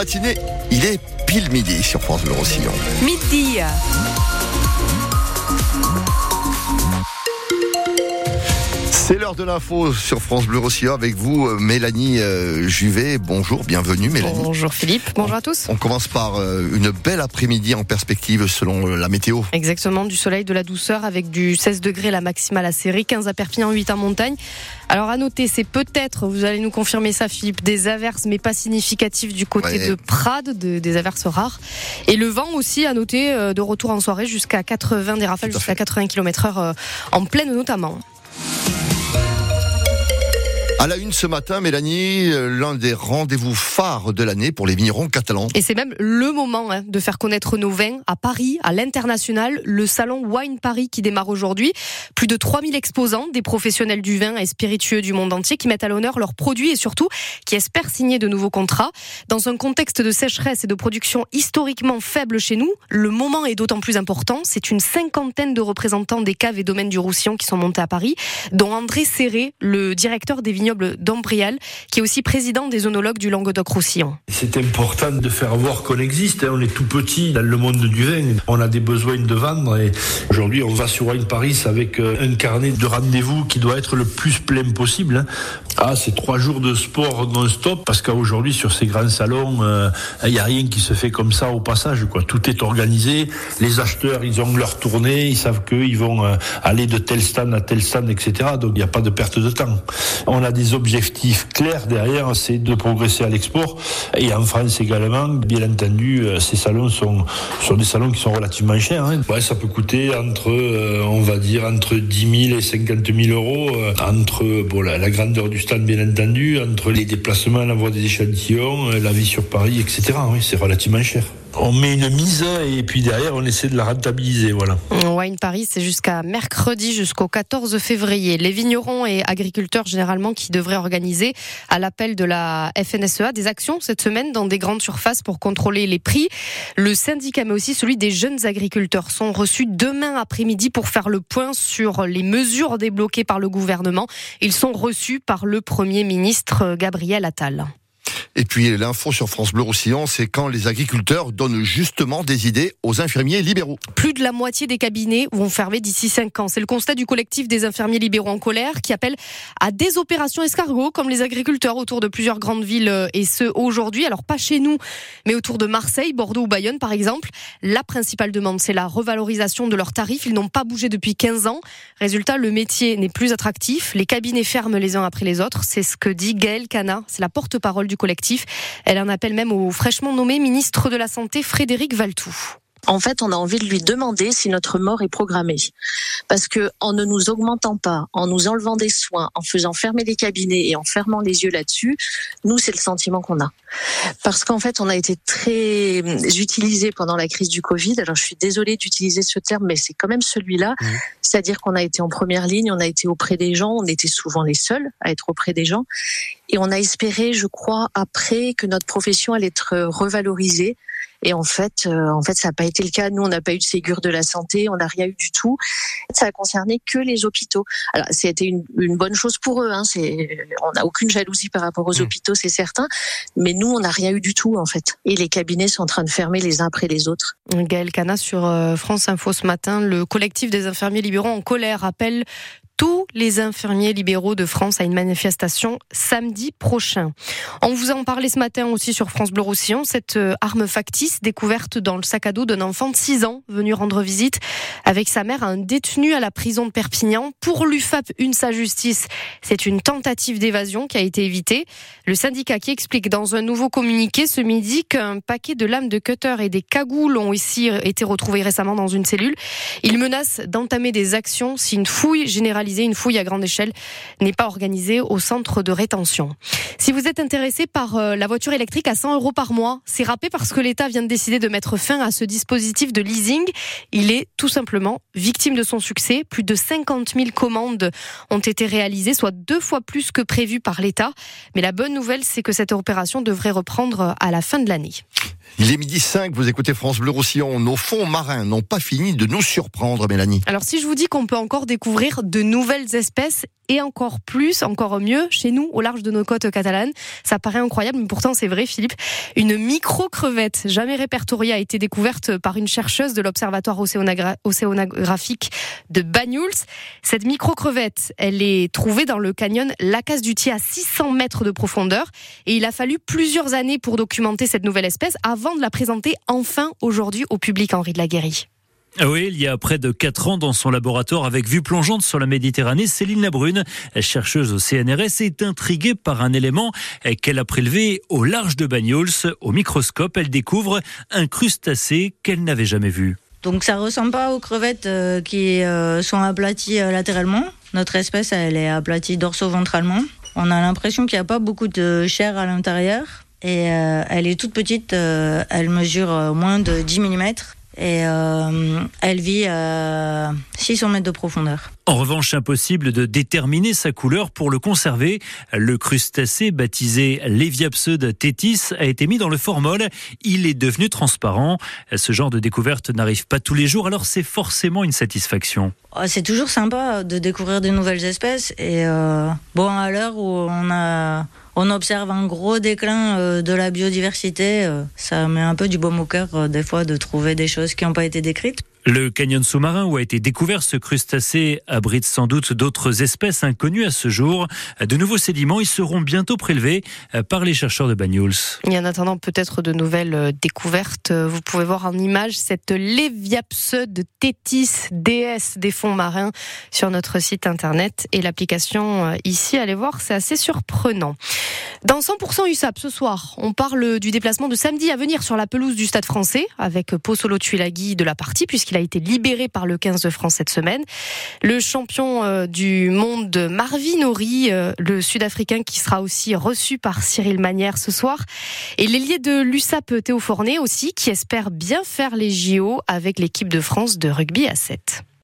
matinée, il est pile midi sur France Bleu Roussillon. Midi. C'est l'heure de l'info sur France Bleu Roussillon avec vous, euh, Mélanie euh, Juvet. Bonjour, bienvenue Mélanie. Bonjour Philippe, bonjour à tous. On commence par euh, une belle après-midi en perspective selon la météo. Exactement, du soleil, de la douceur avec du 16 degrés la maximale à Série, 15 à Perpignan, 8 en montagne. Alors à noter, c'est peut-être, vous allez nous confirmer ça Philippe, des averses mais pas significatives du côté Ouais. de Prades, de- des averses rares. Et le vent aussi à noter euh, de retour en soirée jusqu'à 80, des rafales jusqu'à fait. 80 km heure euh, en pleine notamment. À la une ce matin, Mélanie, euh, l'un des rendez-vous phares de l'année pour les vignerons catalans. Et c'est même le moment hein, de faire connaître nos vins à Paris, à l'international, le salon Wine Paris qui démarre aujourd'hui. Plus de 3000 exposants, des professionnels du vin et spiritueux du monde entier qui mettent à l'honneur leurs produits et surtout qui espèrent signer de nouveaux contrats. Dans un contexte de sécheresse et de production historiquement faible chez nous, le moment est d'autant plus important. C'est une cinquantaine de représentants des caves et domaines du Roussillon qui sont montés à Paris, dont André Serré, le directeur des d'Ambrial, qui est aussi président des onologues du Languedoc-Roussillon. C'est important de faire voir qu'on existe. hein. On est tout petit dans le monde du vin. On a des besoins de vendre. Et aujourd'hui, on va sur Wine Paris avec euh, un carnet de rendez-vous qui doit être le plus plein possible. hein. Ah, c'est trois jours de sport non-stop parce qu'aujourd'hui, sur ces grands salons, euh, il n'y a rien qui se fait comme ça au passage. Quoi. Tout est organisé. Les acheteurs, ils ont leur tournée. Ils savent qu'ils vont euh, aller de tel stand à tel stand, etc. Donc, il n'y a pas de perte de temps. On a des objectifs clairs derrière, c'est de progresser à l'export. Et en France également, bien entendu, euh, ces salons sont, des salons qui sont relativement chers. hein. Ouais, ça peut coûter entre, euh, on va dire, entre 10 000 et 50 000 euros, euh, entre bon, la, la grandeur du stand, bien entendu, entre les déplacements, l'envoi des échantillons, euh, la vie sur Paris, etc. C'est relativement cher. On met une mise et puis derrière, on essaie de la rentabiliser, voilà. Wine Paris, c'est jusqu'à mercredi, jusqu'au 14 février. Les vignerons et agriculteurs, généralement, qui devraient organiser, à l'appel de la FNSEA, des actions cette semaine dans des grandes surfaces pour contrôler les prix. Le syndicat, mais aussi celui des jeunes agriculteurs, sont reçus demain après-midi pour faire le point sur les mesures débloquées par le gouvernement. Ils sont reçus par le Premier ministre Gabriel Attal. Et puis l'info sur France Bleu Roussillon, c'est quand les agriculteurs donnent justement des idées aux infirmiers libéraux. Plus de la moitié des cabinets vont fermer d'ici 5 ans. C'est le constat du collectif des infirmiers libéraux en colère qui appelle à des opérations escargots comme les agriculteurs autour de plusieurs grandes villes euh, et ce aujourd'hui. Alors pas chez nous, mais autour de Marseille, Bordeaux ou Bayonne par exemple. La principale demande, c'est la revalorisation de leurs tarifs. Ils n'ont pas bougé depuis 15 ans. Résultat, le métier n'est plus attractif. Les cabinets ferment les uns après les autres. C'est ce que dit Gaëlle Cana. C'est la porte-parole du collectif. Elle en appelle même au fraîchement nommé ministre de la Santé Frédéric Valtou. En fait, on a envie de lui demander si notre mort est programmée. Parce que en ne nous augmentant pas, en nous enlevant des soins, en faisant fermer les cabinets et en fermant les yeux là-dessus, nous, c'est le sentiment qu'on a. Parce qu'en fait, on a été très utilisé pendant la crise du Covid. Alors, je suis désolée d'utiliser ce terme, mais c'est quand même celui-là. Mmh. C'est-à-dire qu'on a été en première ligne, on a été auprès des gens, on était souvent les seuls à être auprès des gens. Et on a espéré, je crois, après que notre profession allait être revalorisée. Et en fait, euh, en fait, ça n'a pas été le cas. Nous, on n'a pas eu de Ségur de la santé, on n'a rien eu du tout. Ça a concerné que les hôpitaux. Alors, c'était une, une bonne chose pour eux. Hein. C'est, on n'a aucune jalousie par rapport aux Mm. hôpitaux, c'est certain. Mais nous, on n'a rien eu du tout, en fait. Et les cabinets sont en train de fermer les uns après les autres. Gaël Cana sur euh, France Info ce matin. Le collectif des infirmiers libéraux en colère appelle tous les infirmiers libéraux de France à une manifestation samedi prochain. On vous en parlait ce matin aussi sur France Bleu Roussillon, cette euh, arme factice découverte dans le sac à dos d'un enfant de 6 ans venu rendre visite avec sa mère à un détenu à la prison de Perpignan. Pour l'UFAP, une sa justice, c'est une tentative d'évasion qui a été évitée. Le syndicat qui explique dans un nouveau communiqué ce midi qu'un paquet de lames de cutter et des cagoules ont ici été retrouvés récemment dans une cellule. Il menace d'entamer des actions si une fouille généralisée, une fouille à grande échelle, n'est pas organisée au centre de rétention. Si vous êtes intéressé par euh, la voiture électrique à 100 euros par mois, c'est râpé parce que l'État vient de décider de mettre fin à ce dispositif de leasing. Il est tout simplement victime de son succès. Plus de 50 000 commandes ont été réalisées, soit deux fois plus que prévu par l'État. Mais la bonne nouvelle, c'est que cette opération devrait reprendre à la fin de l'année. Il est midi 5, vous écoutez France Bleu Roussillon. Nos fonds marins n'ont pas fini de nous surprendre, Mélanie. Alors si je vous dis qu'on peut encore découvrir de nouvelles espèces et encore plus, encore mieux chez nous, au large de nos côtes catalanes. Ça paraît incroyable, mais pourtant c'est vrai, Philippe. Une micro-crevette, jamais répertoriée, a été découverte par une chercheuse de l'Observatoire océanographique de Banyuls. Cette micro-crevette, elle est trouvée dans le canyon Lacasse-du-Tier à 600 mètres de profondeur. Et il a fallu plusieurs années pour documenter cette nouvelle espèce avant de la présenter enfin aujourd'hui au public Henri de la Guérie. Ah oui, il y a près de 4 ans dans son laboratoire avec vue plongeante sur la Méditerranée, Céline Labrune, chercheuse au CNRS, est intriguée par un élément qu'elle a prélevé au large de Bagnols. Au microscope, elle découvre un crustacé qu'elle n'avait jamais vu. Donc ça ressemble pas aux crevettes euh, qui euh, sont aplaties euh, latéralement. Notre espèce, elle est aplatie dorso-ventralement. On a l'impression qu'il n'y a pas beaucoup de chair à l'intérieur. Et elle est toute petite, elle mesure moins de 10 mm et euh, elle vit à 600 mètres de profondeur. En revanche, impossible de déterminer sa couleur pour le conserver. Le crustacé baptisé Léviapseud tétis a été mis dans le formol. Il est devenu transparent. Ce genre de découverte n'arrive pas tous les jours, alors c'est forcément une satisfaction. Oh, c'est toujours sympa de découvrir de nouvelles espèces. Et euh, bon, à l'heure où on a on observe un gros déclin euh, de la biodiversité. Euh, ça met un peu du baume au cœur euh, des fois de trouver des choses qui n'ont pas été décrites. Le canyon sous-marin où a été découvert ce crustacé abrite sans doute d'autres espèces inconnues à ce jour. De nouveaux sédiments, ils seront bientôt prélevés par les chercheurs de Banyuls. Et en attendant peut-être de nouvelles découvertes, vous pouvez voir en image cette Léviapseud tétis, déesse des fonds marins, sur notre site internet et l'application ici. Allez voir, c'est assez surprenant. Dans 100% USAP ce soir, on parle du déplacement de samedi à venir sur la pelouse du Stade français avec Pozzolo Tuilagi de la partie puisqu'il a été libéré par le 15 de France cette semaine. Le champion euh, du monde Marvin Ori, euh, le Sud-Africain qui sera aussi reçu par Cyril Manière ce soir. Et l'ailier de l'USAP Théo Fornet aussi qui espère bien faire les JO avec l'équipe de France de rugby à 7.